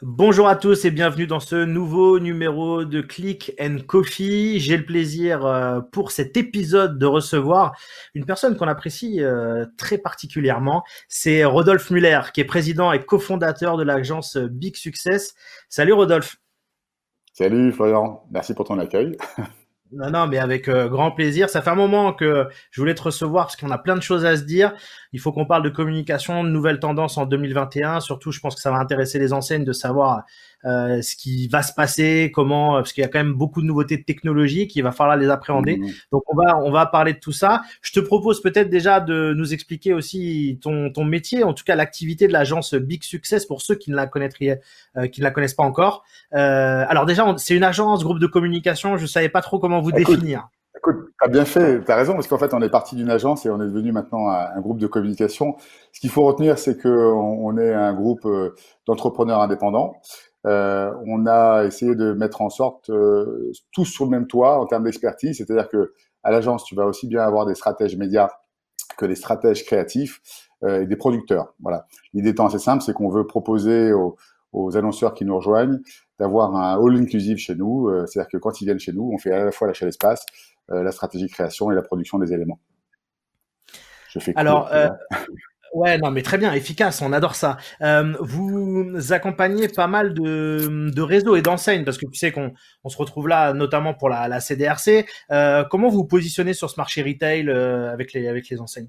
Bonjour à tous et bienvenue dans ce nouveau numéro de Click and Coffee. J'ai le plaisir euh, pour cet épisode de recevoir une personne qu'on apprécie euh, très particulièrement. C'est Rodolphe Muller qui est président et cofondateur de l'agence Big Success. Salut Rodolphe. Salut Florian, merci pour ton accueil. Non, non, mais avec euh, grand plaisir. Ça fait un moment que je voulais te recevoir parce qu'on a plein de choses à se dire. Il faut qu'on parle de communication, de nouvelles tendances en 2021. Surtout, je pense que ça va intéresser les enseignes de savoir euh, ce qui va se passer, comment, parce qu'il y a quand même beaucoup de nouveautés technologiques, il va falloir les appréhender. Mmh. Donc on va on va parler de tout ça. Je te propose peut-être déjà de nous expliquer aussi ton ton métier, en tout cas l'activité de l'agence Big Success pour ceux qui ne la connaîtraient, euh, qui ne la connaissent pas encore. Euh, alors déjà c'est une agence, groupe de communication. Je savais pas trop comment vous définir. Écoute, tu as bien fait, tu as raison, parce qu'en fait, on est parti d'une agence et on est devenu maintenant un, groupe de communication. Ce qu'il faut retenir, c'est qu'on on est un groupe euh, d'entrepreneurs indépendants euh, on a essayé de mettre en sorte euh, tous sur le même toit en termes d'expertise, c'est-à-dire que à l'agence, tu vas aussi bien avoir des stratèges médias que des stratèges créatifs euh, et des producteurs. Voilà. L'idée étant assez simple, c'est qu'on veut proposer aux, annonceurs qui nous rejoignent d'avoir un all inclusive chez nous, c'est-à-dire que quand ils viennent chez nous, on fait à la fois l'achat d'espace, la stratégie création et la production des éléments. Je fais Alors, Ouais, non, mais très bien, efficace, on adore ça. Euh, vous accompagnez pas mal de, réseaux et d'enseignes, parce que tu sais qu'on on se retrouve là notamment pour la, CDRC. Euh, comment vous positionnez sur ce marché retail euh, avec les enseignes?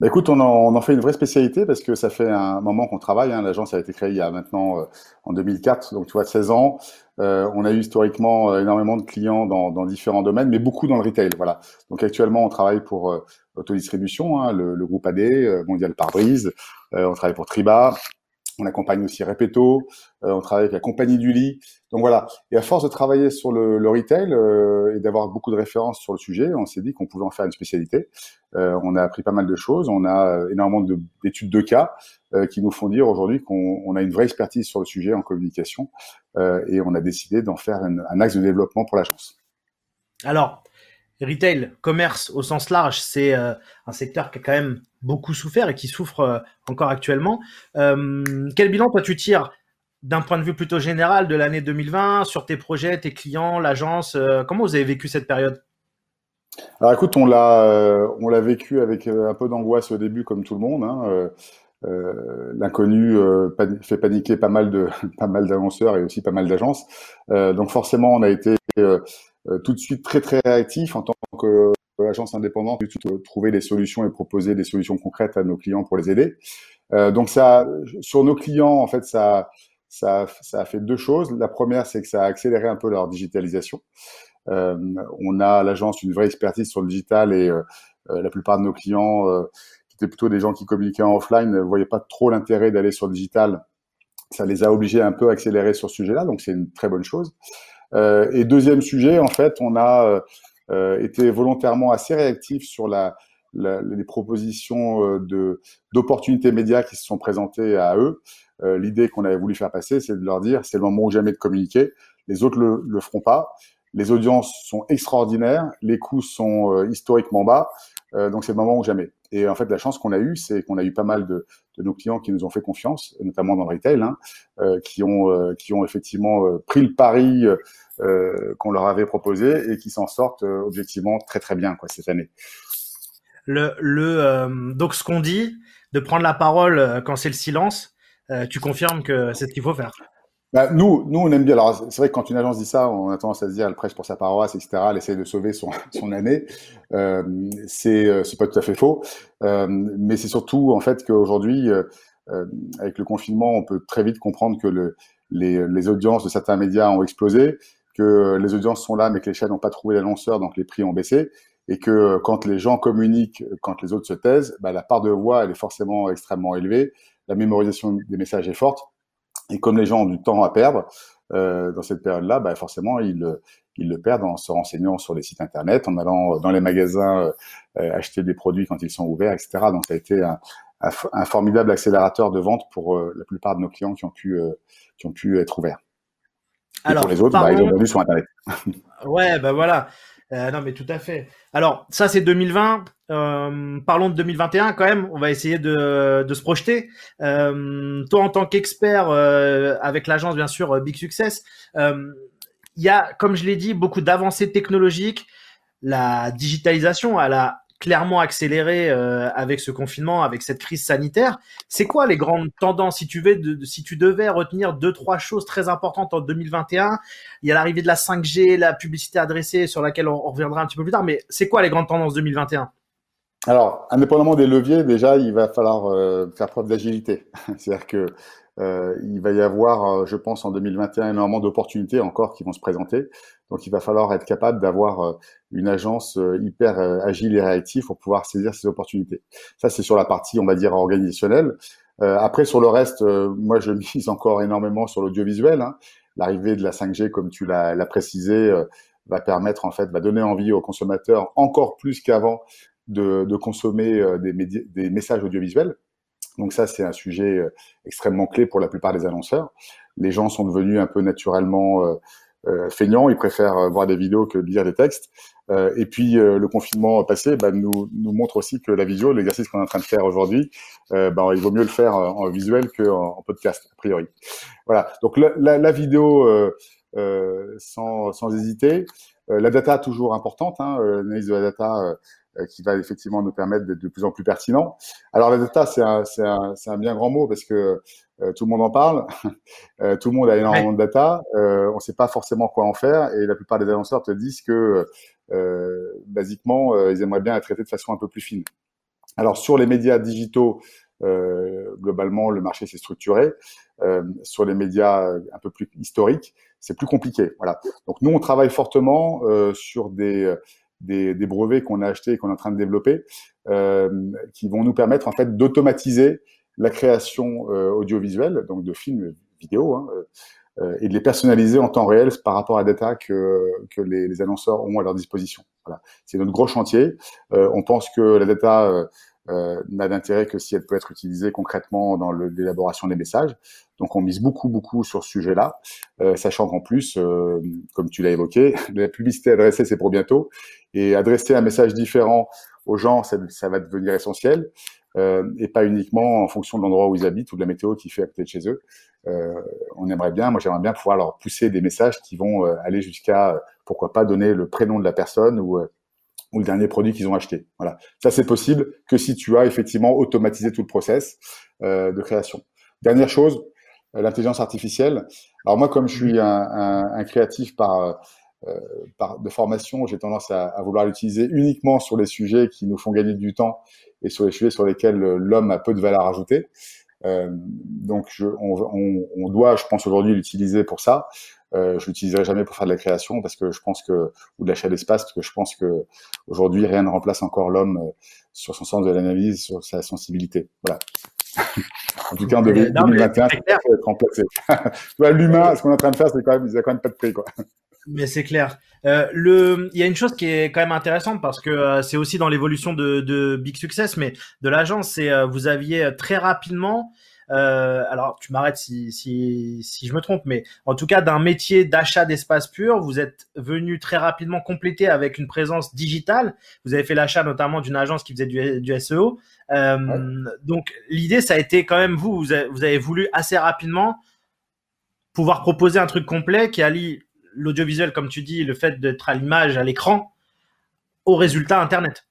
Bah écoute, on en, on en, fait une vraie spécialité parce que ça fait un moment qu'on travaille. Hein. L'agence a été créée il y a maintenant euh, en 2004, donc tu vois 16 ans. Euh, on a eu historiquement euh, énormément de clients dans, dans, différents domaines, mais beaucoup dans le retail. Voilà. Donc actuellement, on travaille pour euh, Autodistribution, hein, le, le, groupe AD, Mondial Pare-Brise. on travaille pour Triba, on accompagne aussi Repeto, euh, on travaille avec la compagnie du lit. Donc voilà. Et à force de travailler sur le, le retail euh, et d'avoir beaucoup de références sur le sujet, on s'est dit qu'on pouvait en faire une spécialité. Euh, on a appris pas mal de choses. On a énormément d'études de, cas qui nous font dire aujourd'hui qu'on a une vraie expertise sur le sujet en communication et on a décidé d'en faire un, un axe de développement pour l'agence. Alors, retail, commerce au sens large, c'est un secteur qui a quand même beaucoup souffert et qui souffre euh, encore actuellement. Euh, quel bilan toi tu tires d'un point de vue plutôt général de l'année 2020 sur tes projets, tes clients, l'agence euh, Comment vous avez vécu cette période? Alors écoute, on l'a on l'a vécu avec un peu d'angoisse au début comme tout le monde. Hein. L'inconnu fait paniquer pas mal de pas mal d'annonceurs et aussi pas mal d'agences. donc forcément, on a été tout de suite très très réactif en tant que agence indépendante, trouver des solutions et proposer des solutions concrètes à nos clients pour les aider. Euh, donc ça, sur nos clients, en fait, ça, ça, ça a fait deux choses. La première, c'est que ça a accéléré un peu leur digitalisation. Euh, on a l'agence une vraie expertise sur le digital et euh, la plupart de nos clients, qui étaient plutôt des gens qui communiquaient en offline, ne voyaient pas trop l'intérêt d'aller sur le digital. Ça les a obligés un peu à accélérer sur ce sujet-là, donc c'est une très bonne chose. Et deuxième sujet, en fait, on a euh, était volontairement assez réactif sur la, les propositions euh, de d'opportunités médias qui se sont présentées à eux. Euh, l'idée qu'on avait voulu faire passer, c'est de leur dire c'est le moment ou jamais de communiquer. Les autres le, le feront pas. Les audiences sont extraordinaires, les coûts sont historiquement bas, donc c'est le moment ou jamais. Et en fait, la chance qu'on a eue, c'est qu'on a eu pas mal de, nos clients qui nous ont fait confiance, notamment dans le retail, hein, qui ont qui ont effectivement pris le pari euh, qu'on leur avait proposé et qui s'en sortent euh, objectivement très très bien quoi cette année. Le, le euh, donc ce qu'on dit de prendre la parole quand c'est le silence, tu confirmes que c'est ce qu'il faut faire. Bah, nous, nous, on aime bien. Alors, c'est vrai que quand une agence dit ça, on a tendance à se dire, elle prêche pour sa paroisse, etc. Elle essaie de sauver son, son année. Euh, c'est, c'est pas tout à fait faux. Euh, mais c'est surtout, en fait, qu'aujourd'hui, euh, avec le confinement, on peut très vite comprendre que le, les, les audiences de certains médias ont explosé que les audiences sont là, mais que les chaînes n'ont pas trouvé l'annonceur, donc les prix ont baissé, et que quand les gens communiquent, quand les autres se taisent, bah, la part de voix, elle est forcément extrêmement élevée, la mémorisation des messages est forte, et comme les gens ont du temps à perdre euh, dans cette période-là, bah, forcément, ils, ils le perdent en se renseignant sur les sites internet, en allant dans les magasins euh, acheter des produits quand ils sont ouverts, etc. Donc, ça a été un, un, formidable accélérateur de vente pour euh, la plupart de nos clients qui ont pu, euh, qui ont pu être ouverts. Alors, pour les autres, bah, ils ont vendu sur Internet. ouais, ben voilà. Euh, non, mais tout à fait. Alors, ça, c'est 2020. Euh, parlons de 2021 quand même. On va essayer de, se projeter. Euh, toi, en tant qu'expert avec l'agence, bien sûr, Big Success, il y a, comme je l'ai dit, beaucoup d'avancées technologiques. La digitalisation, elle a clairement accéléré euh, avec ce confinement, avec cette crise sanitaire. C'est quoi les grandes tendances? Si tu, veux, si tu devais retenir deux, trois choses très importantes en 2021 Il y a l'arrivée de la 5G, la publicité adressée sur laquelle on, reviendra un petit peu plus tard, mais c'est quoi les grandes tendances 2021 alors, indépendamment des leviers, déjà, il va falloir euh, faire preuve d'agilité. C'est-à-dire que euh, il va y avoir, euh, je pense, en 2021 énormément d'opportunités encore qui vont se présenter. Donc, il va falloir être capable d'avoir euh, une agence hyper agile et réactive pour pouvoir saisir ces opportunités. Ça, c'est sur la partie, on va dire, organisationnelle. après, sur le reste, moi, je mise encore énormément sur l'audiovisuel. Hein. L'arrivée de la 5G, comme tu l'as précisé, va permettre, en fait, va donner envie aux consommateurs encore plus qu'avant de, de, consommer des, des messages audiovisuels. Donc ça, c'est un sujet euh, extrêmement clé pour la plupart des annonceurs. Les gens sont devenus un peu naturellement euh, euh feignants, ils préfèrent voir des vidéos que lire des textes. Et puis le confinement passé bah, nous, montre aussi que la visio, l'exercice qu'on est en train de faire aujourd'hui, bah, il vaut mieux le faire en, visuel qu'en en podcast, a priori. Voilà, donc la, vidéo sans, sans hésiter. la data toujours importante, hein, l'analyse de la data qui va effectivement nous permettre d'être de plus en plus pertinent. Alors la data, c'est un, un, un, bien grand mot parce que euh, tout le monde en parle, euh, tout le monde a énormément de data, on ne sait pas forcément quoi en faire et la plupart des annonceurs te disent que basiquement, ils aimeraient bien être traités de façon un peu plus fine. Alors sur les médias digitaux, globalement, le marché s'est structuré. sur les médias un peu plus historiques, c'est plus compliqué. Voilà. Donc nous, on travaille fortement sur des des, des brevets qu'on a achetés et qu'on est en train de développer, euh, qui vont nous permettre en fait d'automatiser la création euh, audiovisuelle, donc de films vidéo, hein, euh, et de les personnaliser en temps réel par rapport à data que, que les, les annonceurs ont à leur disposition. Voilà. C'est notre gros chantier. Euh, on pense que la data euh, n'a d'intérêt que si elle peut être utilisée concrètement dans l'élaboration des messages. Donc on mise beaucoup, beaucoup sur ce sujet-là, euh, sachant qu'en plus, euh, comme tu l'as évoqué, la publicité adressée, c'est pour bientôt. Et adresser un message différent aux gens, ça, ça va devenir essentiel. Euh, et pas uniquement en fonction de l'endroit où ils habitent ou de la météo qui fait à côté de chez eux. Euh, on aimerait bien, moi j'aimerais bien pouvoir leur pousser des messages qui vont aller jusqu'à, pourquoi pas, donner le prénom de la personne ou ou le dernier produit qu'ils ont acheté. Voilà, ça c'est possible que si tu as effectivement automatisé tout le process euh, de création. Dernière chose, euh, l'intelligence artificielle. Alors moi, comme je suis un, créatif par, euh, par de formation, j'ai tendance à, vouloir l'utiliser uniquement sur les sujets qui nous font gagner du temps et sur les sujets sur lesquels l'homme a peu de valeur ajoutée. Donc, on, doit, je pense aujourd'hui, l'utiliser pour ça. Euh, je l'utiliserai jamais pour faire de la création parce que je pense que ou de l'achat d'espace parce que je pense que aujourd'hui rien ne remplace encore l'homme euh, sur son sens de l'analyse, sur sa sensibilité. Voilà. en tout cas, en 2021, ça peut être remplacé. L'humain, ce qu'on est en train de faire, c'est quand même, il a quand même pas de prix, quoi. Mais c'est clair. Euh, le, il y a une chose qui est quand même intéressante parce que euh, c'est aussi dans l'évolution de, de Big Success, mais de l'agence, c'est euh, vous aviez très rapidement alors tu m'arrêtes si, si, si je me trompe, mais en tout cas d'un métier d'achat d'espace pur, vous êtes venu très rapidement compléter avec une présence digitale. Vous avez fait l'achat notamment d'une agence qui faisait du, du SEO. Euh, Donc l'idée, ça a été quand même vous, vous avez, vous avez voulu assez rapidement pouvoir proposer un truc complet qui allie l'audiovisuel, comme tu dis, le fait d'être à l'image, à l'écran, au résultat Internet.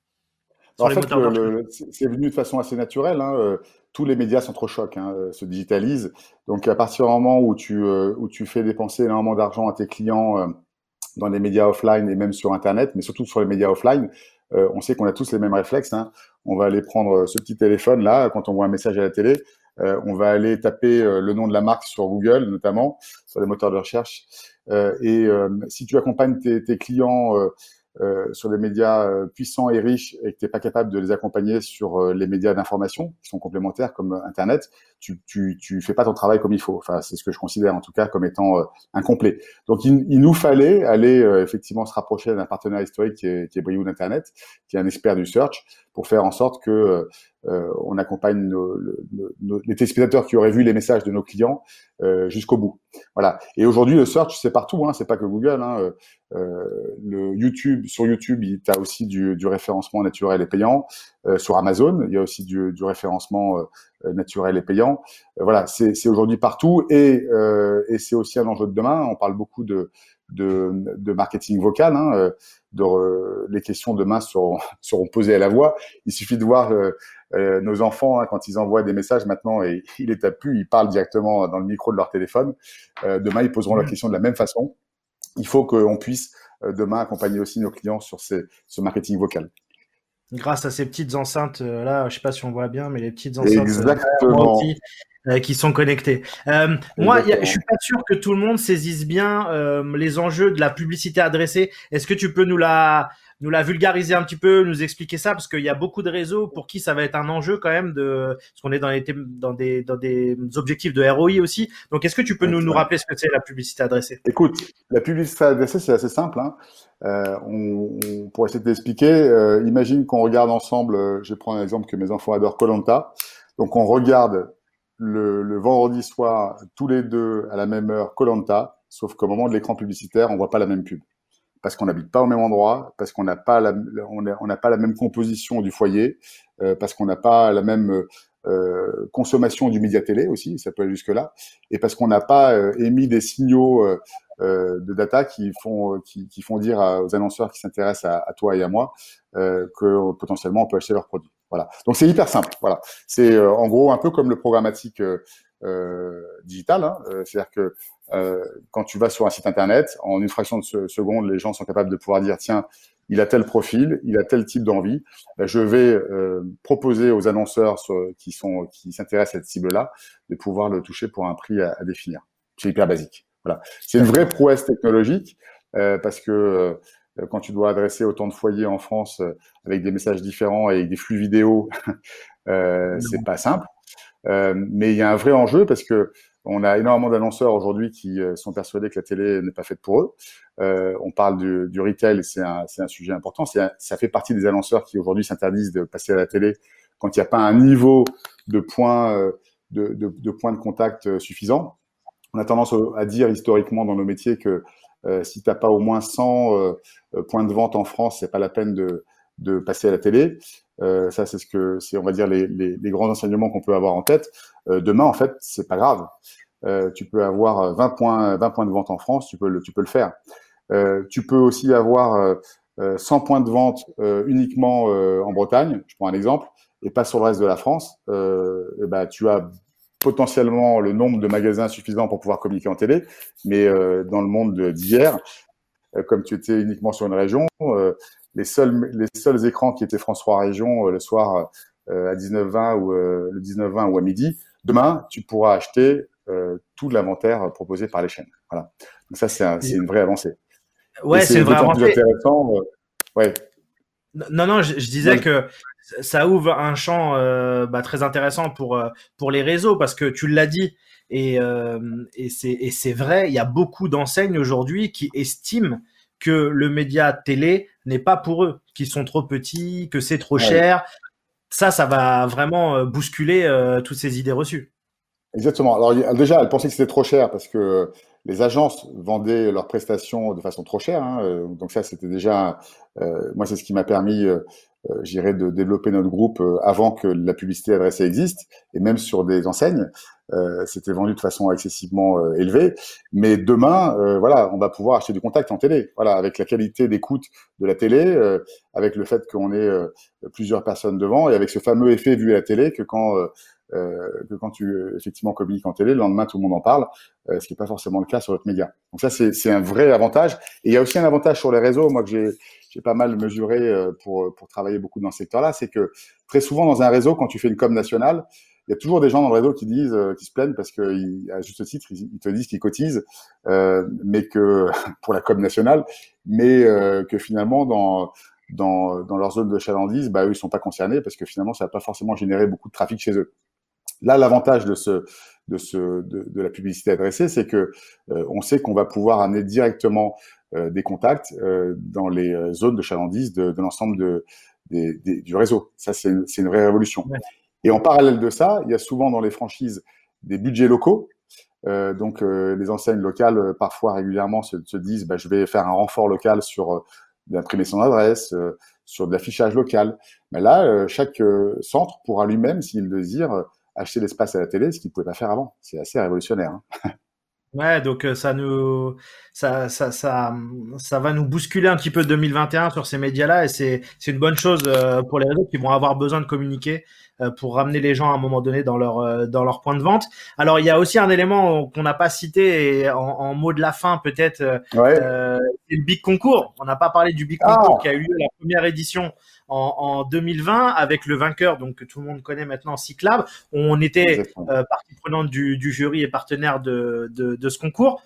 En fait, c'est venu de façon assez naturelle. Hein. Euh, tous les médias sont trop chocs, hein, euh, se digitalisent. Donc, à partir du moment où tu, euh, où tu fais dépenser énormément d'argent à tes clients dans les médias offline et même sur Internet, mais surtout sur les médias offline, on sait qu'on a tous les mêmes réflexes. Hein. On va aller prendre ce petit téléphone là, quand on voit un message à la télé, on va aller taper le nom de la marque sur Google, notamment sur les moteurs de recherche. et si tu accompagnes tes, tes clients euh, sur des médias euh, puissants et riches et que tu n'es pas capable de les accompagner sur euh, les médias d'information qui sont complémentaires comme Internet, tu, tu, tu fais pas ton travail comme il faut. Enfin, c'est ce que je considère en tout cas comme étant incomplet. Donc, il, il, nous fallait aller effectivement se rapprocher d'un partenaire historique qui est, qui est Briou d'Internet, qui est un expert du search, pour faire en sorte que on accompagne nos, les téléspectateurs qui auraient vu les messages de nos clients jusqu'au bout. Voilà. Et aujourd'hui, le search, c'est partout. Hein, c'est pas que Google. Hein, le YouTube, sur YouTube, il y a aussi du, du, référencement naturel et payant. sur Amazon, il y a aussi du, du référencement naturel et payant. voilà, c'est aujourd'hui partout et, et c'est aussi un enjeu de demain. On parle beaucoup de de, de marketing vocal. Hein, euh, de, les questions demain seront, seront posées à la voix. Il suffit de voir euh, euh, nos enfants hein, quand ils envoient des messages maintenant et ils les tapent plus, ils parlent directement dans le micro de leur téléphone. demain, ils poseront leurs questions de la même façon. Il faut qu'on puisse demain accompagner aussi nos clients sur ces, ce marketing vocal grâce à ces petites enceintes là, je sais pas si on voit bien, mais les petites enceintes Exactement. Euh, qui sont connectés. Euh, moi, je suis pas sûr que tout le monde saisisse bien euh, les enjeux de la publicité adressée. Est-ce que tu peux nous la nous la vulgariser un petit peu, nous expliquer ça? Parce qu'il y a beaucoup de réseaux pour qui ça va être un enjeu quand même de parce qu'on est dans les dans des dans des objectifs de ROI aussi. Donc est-ce que tu peux nous nous rappeler ce que c'est la publicité adressée? Écoute, la publicité adressée c'est assez simple. Hein. Euh, on, on, pour essayer de t'expliquer, euh, imagine qu'on regarde ensemble. je vais prendre un exemple que mes enfants adorent Colanta. Donc on regarde le, vendredi soir, tous les deux à la même heure, Colanta, sauf qu'au moment de l'écran publicitaire, on voit pas la même pub. Parce qu'on n'habite pas au même endroit, parce qu'on n'a pas la, on pas la même composition du foyer, euh, parce qu'on n'a pas la même euh, consommation du média télé aussi, ça peut aller jusque là, et parce qu'on n'a pas euh, émis des signaux de data qui font dire aux annonceurs qui s'intéressent à, toi et à moi que potentiellement on peut acheter leurs produits. Voilà. Donc c'est hyper simple. Voilà. C'est euh, en gros un peu comme le programmatique euh, euh digital. Hein. Euh, c'est-à-dire que quand tu vas sur un site internet, en une fraction de seconde, les gens sont capables de pouvoir dire tiens, il a tel profil, il a tel type d'envie. Ben, je vais proposer aux annonceurs qui sont qui s'intéressent à cette cible-là de pouvoir le toucher pour un prix à, à définir. C'est hyper basique. Voilà. C'est une vraie prouesse technologique parce que euh, quand tu dois adresser autant de foyers en France euh, avec des messages différents et avec des flux vidéo, euh, c'est pas simple. Euh, mais il y a un vrai enjeu parce que on a énormément d'annonceurs aujourd'hui qui sont persuadés que la télé n'est pas faite pour eux. Euh, on parle du, du retail, c'est un, un, sujet important. ça fait partie des annonceurs qui aujourd'hui s'interdisent de passer à la télé quand il n'y a pas un niveau de points de, de, de, points de contact suffisant. On a tendance à dire historiquement dans nos métiers que euh, si t'as pas au moins 100 euh, euh, points de vente en France, c'est pas la peine de, passer à la télé. Euh, ça, c'est ce que, c'est on va dire les, les, grands enseignements qu'on peut avoir en tête. demain, en fait, c'est pas grave. tu peux avoir 20 points, 20 points de vente en France, tu peux le, tu peux le faire. tu peux aussi avoir 100 points de vente uniquement en Bretagne. Je prends un exemple et pas sur le reste de la France. ben, tu as potentiellement le nombre de magasins suffisant pour pouvoir communiquer en télé, mais euh, dans le monde d'hier, euh, comme tu étais uniquement sur une région, euh, les seuls les seuls écrans qui étaient France 3 région le soir à 19h20 ou le 19h20 ou à midi, demain tu pourras acheter tout l'inventaire proposé par les chaînes. Voilà. Donc ça c'est un, une vraie avancée. Ouais, c'est une vraie avancée. intéressant. ouais. Non, non, je, disais que ça ouvre un champ euh, bah, très intéressant pour euh, pour les réseaux parce que tu l'as dit et euh, et c'est vrai, il y a beaucoup d'enseignes aujourd'hui qui estiment que le média télé n'est pas pour eux, qu'ils sont trop petits, que c'est trop cher. Ça, ça va vraiment bousculer toutes ces idées reçues. Exactement. Alors déjà, elle pensait que c'était trop cher parce que les agences vendaient leurs prestations de façon trop chère. Hein, donc ça, c'était déjà, euh, moi, c'est ce qui m'a permis, euh j'irais, de développer notre groupe euh, avant que la publicité adressée existe, et même sur des enseignes, euh, c'était vendu de façon excessivement élevée. Mais demain, voilà, on va pouvoir acheter du contact en télé. Voilà, avec la qualité d'écoute de la télé, avec le fait qu'on ait plusieurs personnes devant, et avec ce fameux effet vu à la télé que quand euh, que quand tu effectivement communiques en télé, le lendemain tout le monde en parle, euh, ce qui n'est pas forcément le cas sur votre média. Donc ça c'est un vrai avantage. Et il y a aussi un avantage sur les réseaux, moi que j'ai j'ai pas mal mesuré euh, pour pour travailler beaucoup dans ce secteur-là, c'est que très souvent dans un réseau, quand tu fais une com nationale, il y a toujours des gens dans le réseau qui disent, qui se plaignent parce que à juste titre, ils, te disent qu'ils cotisent, euh, mais que pour la com nationale, mais euh, que finalement dans dans, dans leur zone de chalandise, bah eux ils sont pas concernés parce que finalement ça va pas forcément générer beaucoup de trafic chez eux. Là, l'avantage de ce de ce de, de la publicité adressée, c'est que euh, on sait qu'on va pouvoir amener directement euh, des contacts euh, dans les zones de chalandise de, de l'ensemble de du réseau. Ça, c'est une, vraie révolution. Et en parallèle de ça, il y a souvent dans les franchises des budgets locaux. Donc, les enseignes locales, parfois régulièrement, se, se disent bah, je vais faire un renfort local sur d'imprimer son adresse, sur de l'affichage local. Mais là, chaque centre pourra lui-même, s'il le désire, acheter l'espace à la télé, ce qu'il ne pouvait pas faire avant. C'est assez révolutionnaire. Hein. Ouais, donc euh, ça nous ça, ça ça ça va nous bousculer un petit peu 2021 sur ces médias-là et c'est c'est une bonne chose euh, pour les réseaux qui vont avoir besoin de communiquer euh, pour ramener les gens à un moment donné dans leur dans leur point de vente. Alors il y a aussi un élément qu'on n'a pas cité et en, en, mot de la fin peut-être ouais. c'est le Big Concours. On n'a pas parlé du Big Concours ah. qui a eu lieu la première édition en, 2020 avec le vainqueur, donc que tout le monde connaît maintenant, Cyclab. On était euh, partie prenante du, jury et partenaire de, de, ce concours.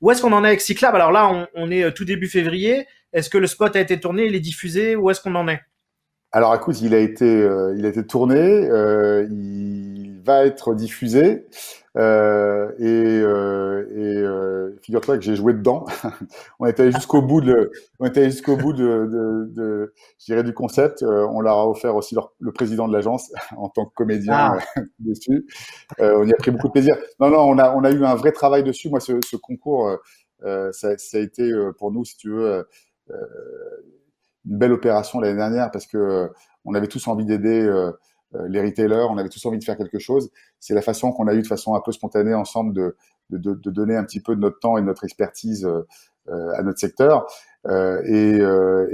Où est-ce qu'on en est avec Cyclab? Alors là, on, est euh, tout début février. Est-ce que le spot a été tourné, il est diffusé? Où est-ce qu'on en est? Alors écoute, il a été, euh, il a été tourné, il va être diffusé. Euh, et, euh, et euh, figure-toi que j'ai joué dedans. on était jusqu'au bout de, on était jusqu'au bout de, de, de je dirais du concept. Euh, on leur a offert aussi le président de l'agence en tant que comédien ah. Euh, dessus. on y a pris beaucoup de plaisir. Non, non, on a, on a eu un vrai travail dessus. Moi, ce, ce concours, ça, ça, a été pour nous, si tu veux, une belle opération l'année dernière parce que on avait tous envie d'aider euh, les retailers, on avait tous envie de faire quelque chose. C'est la façon qu'on a eu de façon un peu spontanée ensemble de, de, de, donner un petit peu de notre temps et de notre expertise euh, à notre secteur. Euh, et,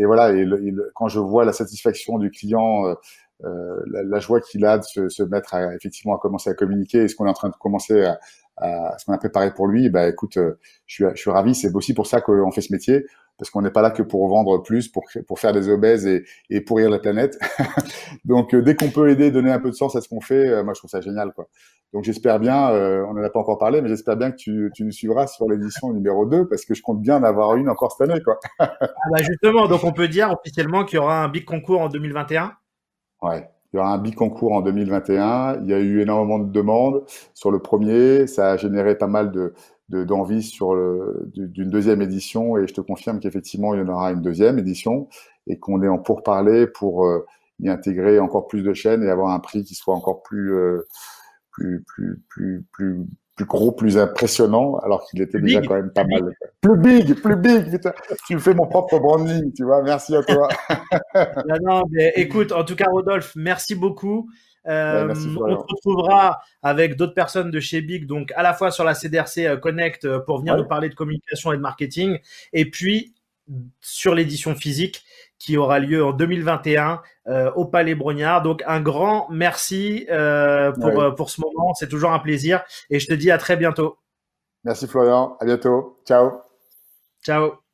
et, voilà, et, quand je vois la satisfaction du client, la, la, joie qu'il a de se, se, mettre à, effectivement à commencer à communiquer et ce qu'on est en train de commencer à, à ce qu'on a préparé pour lui, bah écoute, je suis, je suis ravi. C'est aussi pour ça qu'on fait ce métier parce qu'on n'est pas là que pour vendre plus, pour, pour faire des obèses et, et pourrir la planète. Donc, euh, dès qu'on peut aider, donner un peu de sens à ce qu'on fait, euh, moi, je trouve ça génial. Quoi. Donc, j'espère bien, euh, on n'en a pas encore parlé, mais j'espère bien que tu, tu nous suivras sur l'édition numéro 2, parce que je compte bien en avoir une encore cette année. Quoi. ah bah justement, donc on peut dire officiellement qu'il y aura un big concours en 2021 Ouais. Il y aura un big concours en 2021. Il y a eu énormément de demandes sur le premier. Ça a généré pas mal de, d'envie sur d'une deuxième édition et je te confirme qu'effectivement il y en aura une deuxième édition et qu'on est en pourparler pour euh, y intégrer encore plus de chaînes et avoir un prix qui soit encore plus euh, plus plus plus plus plus gros, plus impressionnant, alors qu'il était déjà quand même pas mal. Plus big, plus big, putain. Tu me fais mon propre branding, tu vois. Merci à toi. non, non, mais écoute, en tout cas, Rodolphe, merci beaucoup. Euh, on se retrouvera avec d'autres personnes de chez Big, donc à la fois sur la CDRC euh, Connect euh, pour venir nous parler de communication et de marketing, et puis sur l'édition physique qui aura lieu en 2021 au Palais Brognard. Donc un grand merci pour, pour ce moment, c'est toujours un plaisir et je te dis à très bientôt. Merci Florian, à bientôt. Ciao. Ciao.